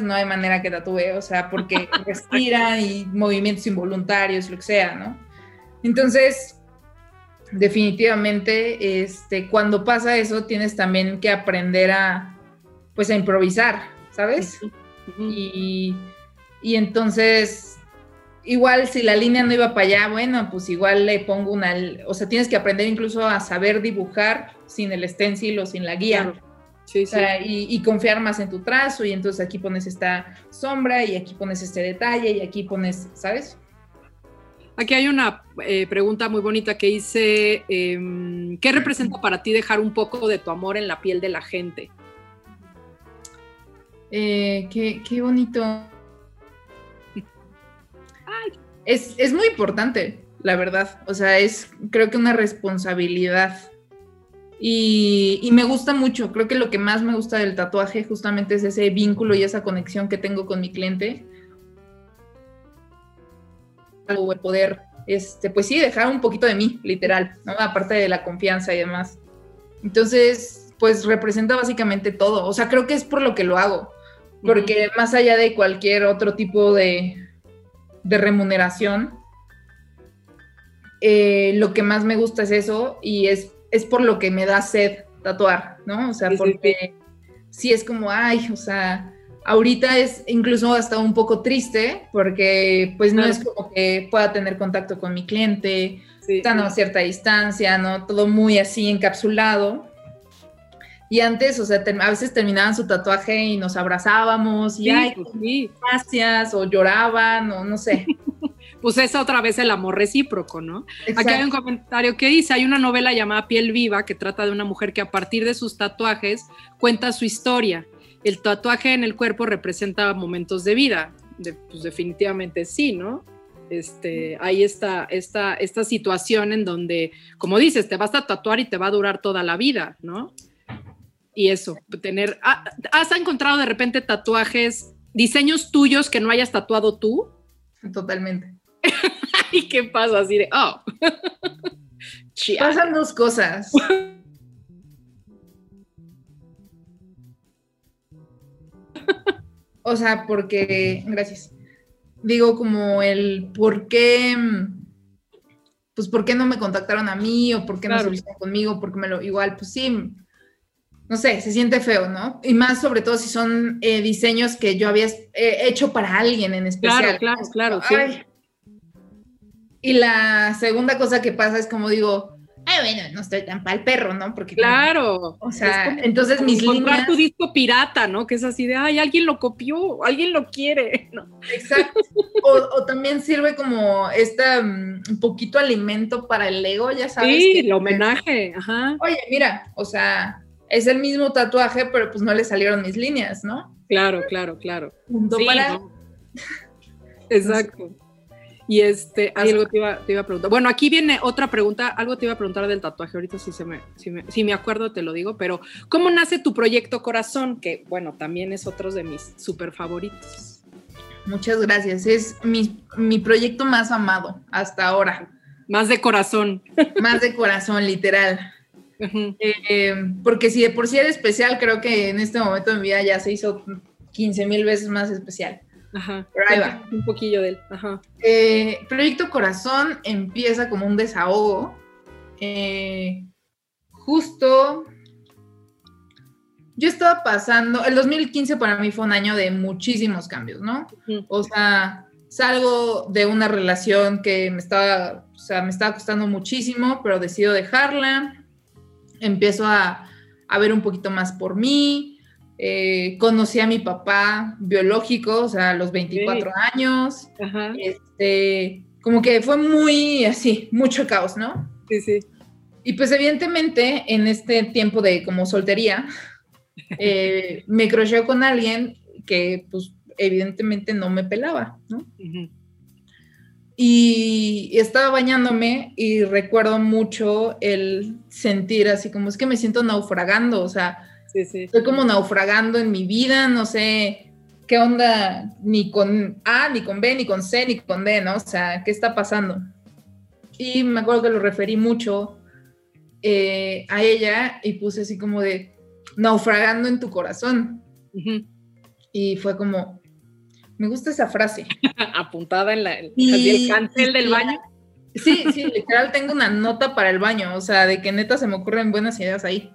no hay manera que tatúe, o sea, porque respiran y movimientos involuntarios, lo que sea, ¿no? Entonces, definitivamente, este, cuando pasa eso, tienes también que aprender a, pues, a improvisar, ¿sabes? y, y entonces, igual si la línea no iba para allá, bueno, pues igual le pongo una, o sea, tienes que aprender incluso a saber dibujar sin el stencil o sin la guía. Sí, Y, confiar más en tu trazo y entonces aquí pones esta sombra y aquí pones este detalle y aquí pones, ¿sabes? Aquí hay una eh, pregunta muy bonita que dice, em, ¿qué representa para ti dejar un poco de tu amor en la piel de la gente? Eh, qué, qué, bonito. Es, es, muy importante, la verdad. O sea, es creo que una responsabilidad. Y, y, me gusta mucho. Creo que lo que más me gusta del tatuaje justamente es ese vínculo y esa conexión que tengo con mi cliente. O el poder, este, pues sí, dejar un poquito de mí, literal, ¿no? Aparte de la confianza y demás. Entonces, pues representa básicamente todo. O sea, creo que es por lo que lo hago porque más allá de cualquier otro tipo de, remuneración, eh, lo que más me gusta es eso y es, es por lo que me da sed tatuar, ¿no? O sea, porque sí. es como, ay, o sea, ahorita es incluso hasta un poco triste porque pues no es como que pueda tener contacto con mi cliente, están a cierta distancia, ¿no? Todo muy así encapsulado. Y antes, o sea, a veces terminaban su tatuaje y nos abrazábamos y ay, pues gracias, o lloraban, o no sé. pues es otra vez el amor recíproco, ¿no? Aquí hay un comentario que dice, hay una novela llamada Piel Viva que trata de una mujer que a partir de sus tatuajes cuenta su historia. El tatuaje en el cuerpo representa momentos de vida. pues definitivamente sí, ¿no? Este, hay esta, esta, esta situación en donde, como dices, te vas a tatuar y te va a durar toda la vida, ¿no? Y eso, tener, ah, ¿has encontrado de repente tatuajes, diseños tuyos que no hayas tatuado tú? Totalmente. ¿Y qué pasa? Así de, oh. Pasan dos cosas. o sea, porque, gracias. Digo como el por qué, pues por qué no me contactaron a mí o por qué no se conmigo, porque me lo, igual, pues sí, no sé, se siente feo, ¿no? Y más sobre todo si son eh, diseños que yo había eh, hecho para alguien en especial. Claro, claro, claro. Sí. Y la segunda cosa que pasa es como digo, ay, bueno, no estoy tan para el perro, ¿no? Porque claro. o sea, entonces mis líneas... tu disco pirata, ¿no? Que es así de, ay, alguien lo copió, alguien lo quiere, ¿no? Exacto. O, también sirve como este un poquito alimento para el ego, ya sabes. Sí, el homenaje, ajá. Oye, mira, o sea, es el mismo tatuaje, pero pues no le salieron mis líneas, ¿no? Claro, claro, claro. Exacto. Y este, algo te iba, te iba, a preguntar. Bueno, aquí viene otra pregunta, algo te iba a preguntar del tatuaje, ahorita sí, se me, si me, si me acuerdo te lo digo, pero ¿cómo nace tu proyecto Corazón? Que bueno, también es otro de mis súper favoritos. Muchas gracias, es mi, mi proyecto más amado hasta ahora. Más de corazón. Más de corazón, literal. Eh, porque si de por sí era especial, creo que en este momento de mi vida ya se hizo 15 mil veces más especial. Ajá. Pero ahí va. Un poquillo de él. Ajá. Eh, Proyecto Corazón empieza como un desahogo. Eh, justo yo estaba pasando, el 2015 para mí fue un año de muchísimos cambios, ¿no? O sea, salgo de una relación que me estaba, o sea, me estaba costando muchísimo, pero decido dejarla empiezo a, ver un poquito más por mí. Eh, conocí a mi papá biológico, o sea, a los 24 años. Este, como que fue muy así, mucho caos, ¿no? Sí, sí. Y pues evidentemente en este tiempo de como soltería, eh, me crocheó con alguien que pues evidentemente no me pelaba, ¿no? Y estaba bañándome y recuerdo mucho el sentir así como es que me siento naufragando, o sea, estoy como naufragando en mi vida, no sé qué onda ni con A, ni con B, ni con C, ni con D, ¿no? O sea, ¿qué está pasando? Y me acuerdo que lo referí mucho eh, a ella y puse así como de naufragando en tu corazón. Y fue como, me gusta esa frase. Apuntada en, la, el cancel del baño. Sí, sí, literal tengo una nota para el baño, o sea, de que neta se me ocurren buenas ideas ahí.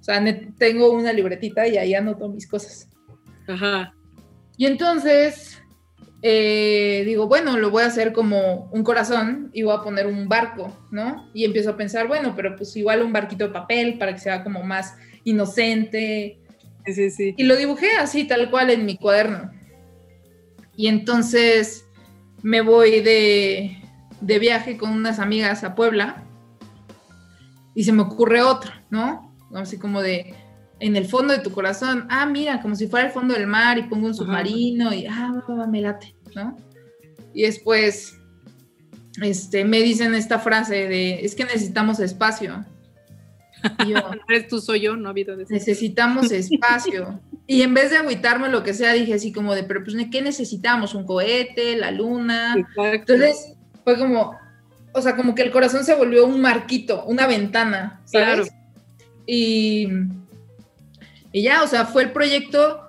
O sea, tengo una libretita y ahí anoto mis cosas. Ajá. Y entonces eh, digo, bueno, lo voy a hacer como un corazón y voy a poner un barco, ¿no? Y empiezo a pensar, bueno, pero pues igual un barquito de papel para que sea como más inocente. Sí, sí, sí. Y lo dibujé así, tal cual, en mi cuaderno. Y entonces me voy de, de viaje con unas amigas a Puebla y se me ocurre otro, ¿no? Así como de, en el fondo de tu corazón, ah, mira, como si fuera el fondo del mar y pongo un submarino y, ah, me late, ¿no? Y después, este, me dicen esta frase de, es que necesitamos espacio. Y yo, eres tú, soy yo, no ha habido Necesitamos espacio. Y en vez de agüitarme lo que sea, dije así como de, pero pues, ¿qué necesitamos? ¿Un cohete? ¿La luna? Entonces, fue como, o sea, como que el corazón se volvió un marquito, una ventana, ¿sabes? Y, y ya, o sea, fue el proyecto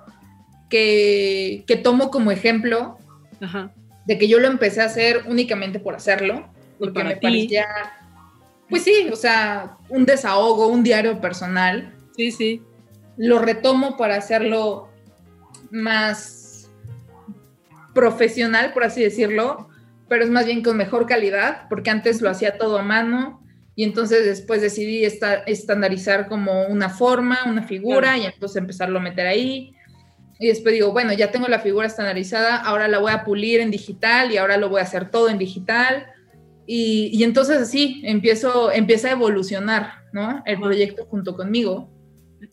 que, que tomo como ejemplo de que yo lo empecé a hacer únicamente por hacerlo, porque me parecía, pues sí, o sea, un desahogo, un diario personal. Sí, sí. Lo retomo para hacerlo más profesional, por así decirlo, pero es más bien con mejor calidad, porque antes lo hacía todo a mano y entonces después decidí estandarizar como una forma, una figura y entonces empezarlo a meter ahí. Y después digo, bueno, ya tengo la figura estandarizada, ahora la voy a pulir en digital y ahora lo voy a hacer todo en digital. Y, y entonces así empiezo, empieza a evolucionar, ¿no? El proyecto junto conmigo.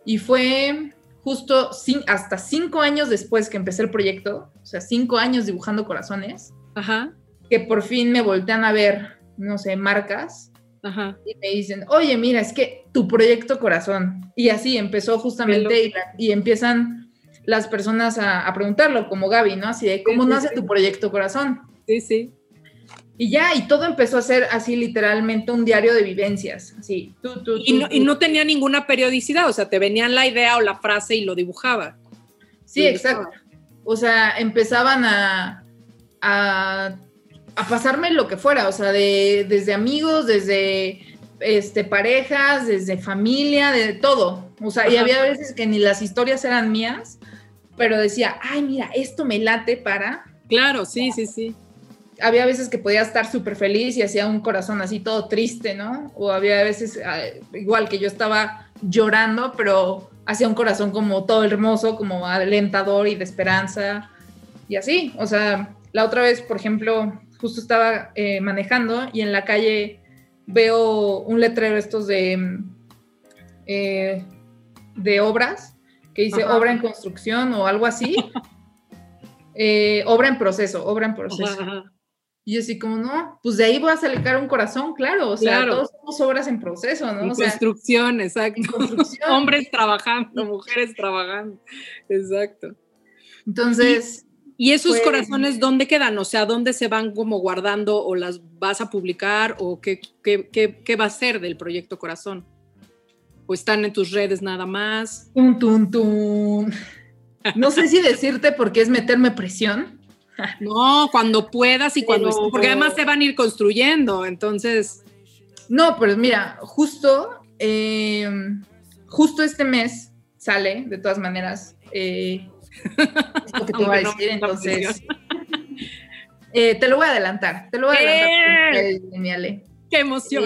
Y fue justo hasta cinco años después que empecé el proyecto, o sea, cinco años dibujando corazones, Ajá que por fin me voltean a ver, no sé, marcas. Y me dicen, oye, mira, es que tu proyecto corazón. Y así empezó justamente y, empiezan las personas a, preguntarlo, como Gaby, ¿no? Así de, ¿cómo nace tu proyecto corazón? Sí, sí. Y ya, y todo empezó a ser así literalmente un diario de vivencias, así. y, no, y, no, tenía ninguna periodicidad, o sea, te venían la idea o la frase y lo dibujaba. Sí, exacto. O sea, empezaban a, a a pasarme lo que fuera, o sea, de, desde amigos, desde este, parejas, desde familia, de todo. O sea, y había veces que ni las historias eran mías, pero decía, ay, mira, esto me late para... Claro, sí, sí, sí. Había veces que podía estar súper feliz y hacía un corazón así todo triste, ¿no? O había veces, ah, igual que yo estaba llorando, pero hacía un corazón como todo hermoso, como alentador y de esperanza. Y así, o sea, la otra vez, por ejemplo, justo estaba eh, manejando y en la calle veo un letrero estos de, eh, de obras, que dice obra en construcción o algo así. Eh, obra en proceso, obra en proceso. Y yo así como, no, pues de ahí voy a sacar un corazón, claro, o sea, todos somos obras en proceso, ¿no? En construcción, exacto. Hombres trabajando, mujeres trabajando, exacto. Entonces, ¿Y esos pues, corazones dónde quedan? O sea, ¿dónde se van como guardando o las vas a publicar o qué, qué, va a ser del proyecto Corazón? ¿O están en tus redes nada más? Tum, tum, tum. No sé si decirte porque es meterme presión. No, cuando puedas y cuando... Porque además se van a ir construyendo, entonces... No, pues mira, justo, eh, justo este mes sale, de todas maneras, eh, lo que te voy a decir, entonces. Eh, te lo voy a adelantar, te lo voy a adelantar. ¡Eh! ¡Qué emoción!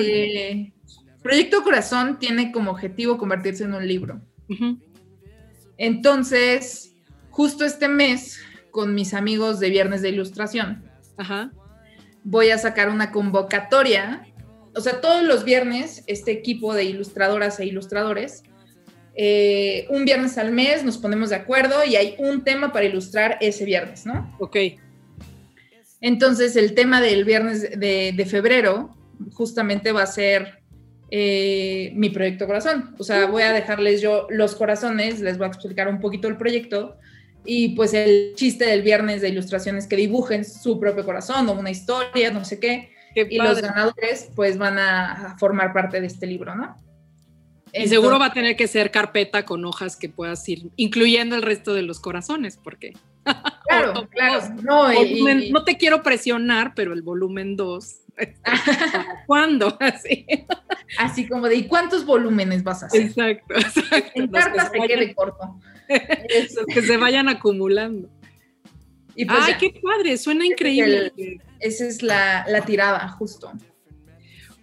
Proyecto Corazón tiene como objetivo convertirse en un libro. Entonces, justo este mes, con mis amigos de Viernes de Ilustración, voy a sacar una convocatoria. O sea, todos los viernes, este equipo de ilustradoras e ilustradores eh, un viernes al mes nos ponemos de acuerdo y hay un tema para ilustrar ese viernes, ¿no? Ok. Entonces, el tema del viernes de, febrero justamente va a ser eh, mi proyecto corazón. O sea, voy a dejarles yo los corazones, les voy a explicar un poquito el proyecto y pues el chiste del viernes de ilustraciones que dibujen su propio corazón o una historia, no sé qué. y los ganadores pues van a formar parte de este libro, ¿no? Y seguro va a tener que ser carpeta con hojas que puedas ir, incluyendo el resto de los corazones, porque... Claro, claro. No, te quiero presionar, pero el volumen 2. ¿Cuándo? Así. Así como de, ¿y cuántos volúmenes vas a hacer? Exacto, exacto. En cartas te quede corto. Que se vayan acumulando. Pues Ay, qué padre, suena increíble. esa es la, la tirada, justo.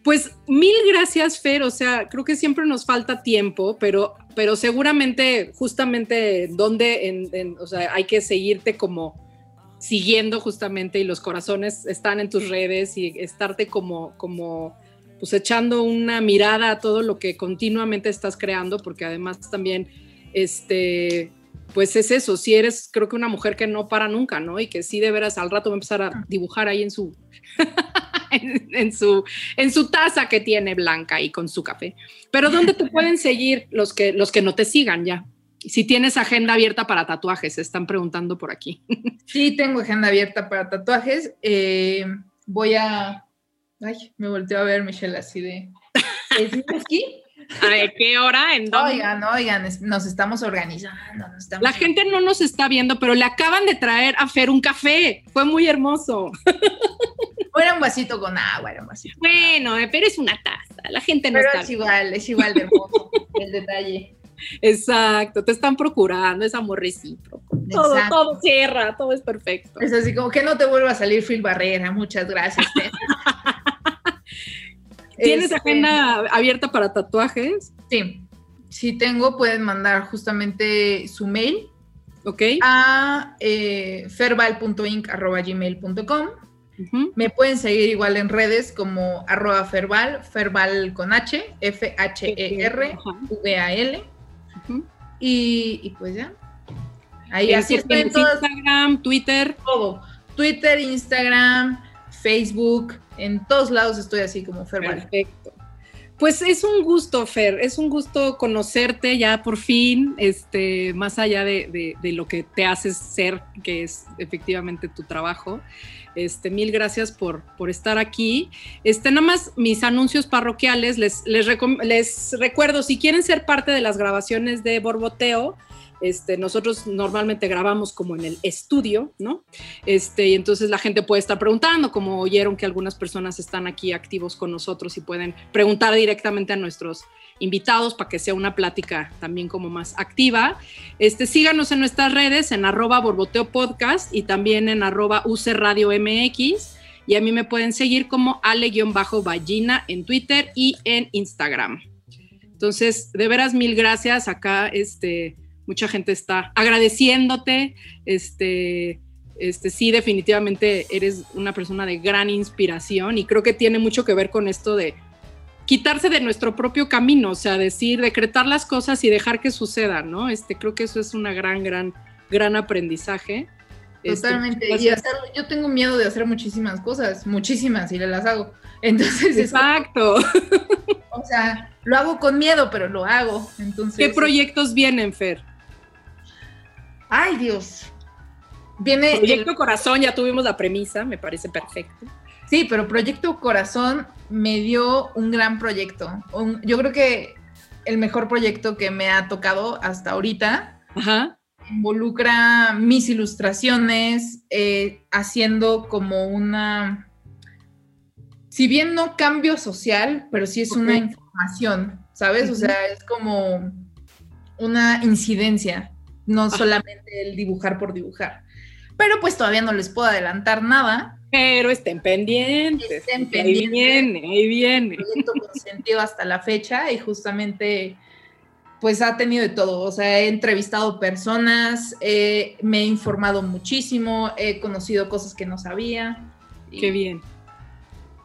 Pues mil gracias, Fer. O sea, creo que siempre nos falta tiempo, pero, pero seguramente justamente donde, en, o sea, hay que seguirte como siguiendo justamente y los corazones están en tus redes y estarte como, como pues echando una mirada a todo lo que continuamente estás creando, porque además también, este, pues es eso, si eres creo que una mujer que no para nunca, ¿no? Y que sí de veras al rato va a empezar a dibujar ahí en su, en, su, en su taza que tiene blanca y con su café. Pero ¿dónde te pueden seguir los que, los que no te sigan ya? Si tienes agenda abierta para tatuajes, se están preguntando por aquí. Sí, tengo agenda abierta para tatuajes. Eh, voy a... Ay, me volteo a ver, Michelle, así de... ¿Es aquí? ¿A qué hora? ¿En dónde? Oigan, oigan, nos estamos organizando. la gente no nos está viendo, pero le acaban de traer a Fer un café. Fue muy hermoso. Era un vasito con agua, era un vasito. Bueno, eh, pero es una taza. La gente no pero es igual, es igual de hermoso el detalle. Exacto, te están procurando, es amor recíproco. Todo, todo cierra, todo es perfecto. Es así como que no te vuelva a salir Phil Barrera, muchas gracias. ¿Tienes este, agenda abierta para tatuajes? Sí, si tengo, pueden mandar justamente su mail Ok. a eh, ferbal.inc.gmail.com. Me pueden seguir igual en redes como arroba ferbal, ferbal con H, Y, pues ya. Ahí así estoy en Instagram, Twitter. Todo. Twitter, Instagram, Facebook, en todos lados estoy así como Fer. Perfecto. Pues es un gusto, Fer, es un gusto conocerte ya por fin, este, más allá de, lo que te haces ser, que es efectivamente tu trabajo. Este, mil gracias por, por estar aquí. Este, nada más mis anuncios parroquiales, les, les, les recuerdo, si quieren ser parte de las grabaciones de Borboteo, este, nosotros normalmente grabamos como en el estudio, ¿no? Este, y entonces la gente puede estar preguntando, como oyeron que algunas personas están aquí activos con nosotros y pueden preguntar directamente a nuestros invitados para que sea una plática también como más activa. Este, síganos en nuestras redes, en arroba borboteo y también en arroba UC Radio MX. Y a mí me pueden seguir como ale-ballina en Twitter y en Instagram. Entonces, de veras, mil gracias. Acá, este, mucha gente está agradeciéndote, este, este, sí, definitivamente eres una persona de gran inspiración y creo que tiene mucho que ver con esto de quitarse de nuestro propio camino, o sea, decir, decretar las cosas y dejar que sucedan, ¿no? Este, creo que eso es una gran, gran, gran aprendizaje. Este, Totalmente. y yo tengo miedo de hacer muchísimas cosas, muchísimas, y las hago. Entonces, exacto. o sea, lo hago con miedo, pero lo hago. Entonces, ¿qué proyectos vienen, Fer? Ay, Dios. Viene. Proyecto Corazón, ya tuvimos la premisa, me parece perfecto. Sí, pero Proyecto Corazón me dio un gran proyecto. yo creo que el mejor proyecto que me ha tocado hasta ahorita. Ajá. Involucra mis ilustraciones, eh, haciendo como una. Si bien no cambio social, pero sí es una información, ¿sabes? O sea, es como una incidencia no solamente el dibujar por dibujar. Pero pues todavía no les puedo adelantar nada. Pero estén pendientes. Estén pendientes. Ahí viene, ahí viene. sentido hasta la fecha y justamente pues ha tenido de todo. O sea, he entrevistado personas, me he informado muchísimo, he conocido cosas que no sabía. Qué bien.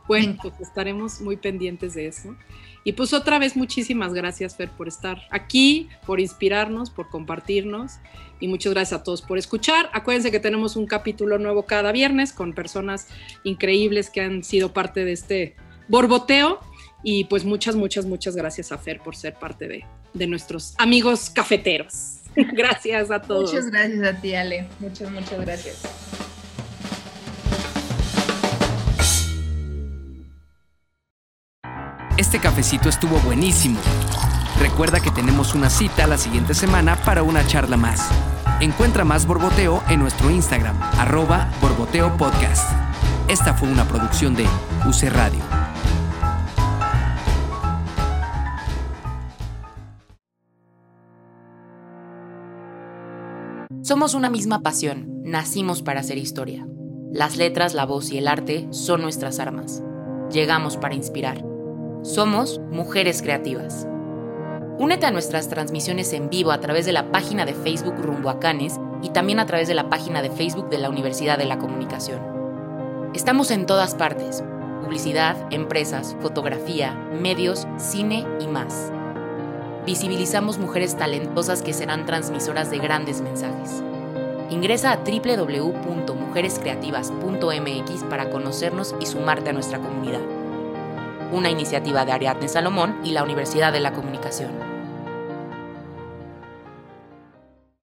Bueno, pues estaremos muy pendientes de eso. Y pues otra vez muchísimas gracias, Fer, por estar aquí, por inspirarnos, por compartirnos. Y muchas gracias a todos por escuchar. Acuérdense que tenemos un capítulo nuevo cada viernes con personas increíbles que han sido parte de este borboteo. Y pues muchas, muchas, muchas gracias a Fer por ser parte de, de nuestros amigos cafeteros. gracias a todos. Muchas gracias a ti, Ale. Muchas, muchas gracias. Este cafecito estuvo buenísimo. Recuerda que tenemos una cita la siguiente semana para una charla más. Encuentra más Borboteo en nuestro Instagram, arroba Borboteo Podcast. Esta fue una producción de UC Radio. Somos una misma pasión, nacimos para hacer historia. Las letras, la voz y el arte son nuestras armas. Llegamos para inspirar. Somos Mujeres Creativas. Únete a nuestras transmisiones en vivo a través de la página de Facebook Rumbo a Canes y también a través de la página de Facebook de la Universidad de la Comunicación. Estamos en todas partes, publicidad, empresas, fotografía, medios, cine y más. Visibilizamos mujeres talentosas que serán transmisoras de grandes mensajes. Ingresa a www.mujerescreativas.mx para conocernos y sumarte a nuestra comunidad. Una iniciativa de Ariadne Salomón y la Universidad de la Comunicación.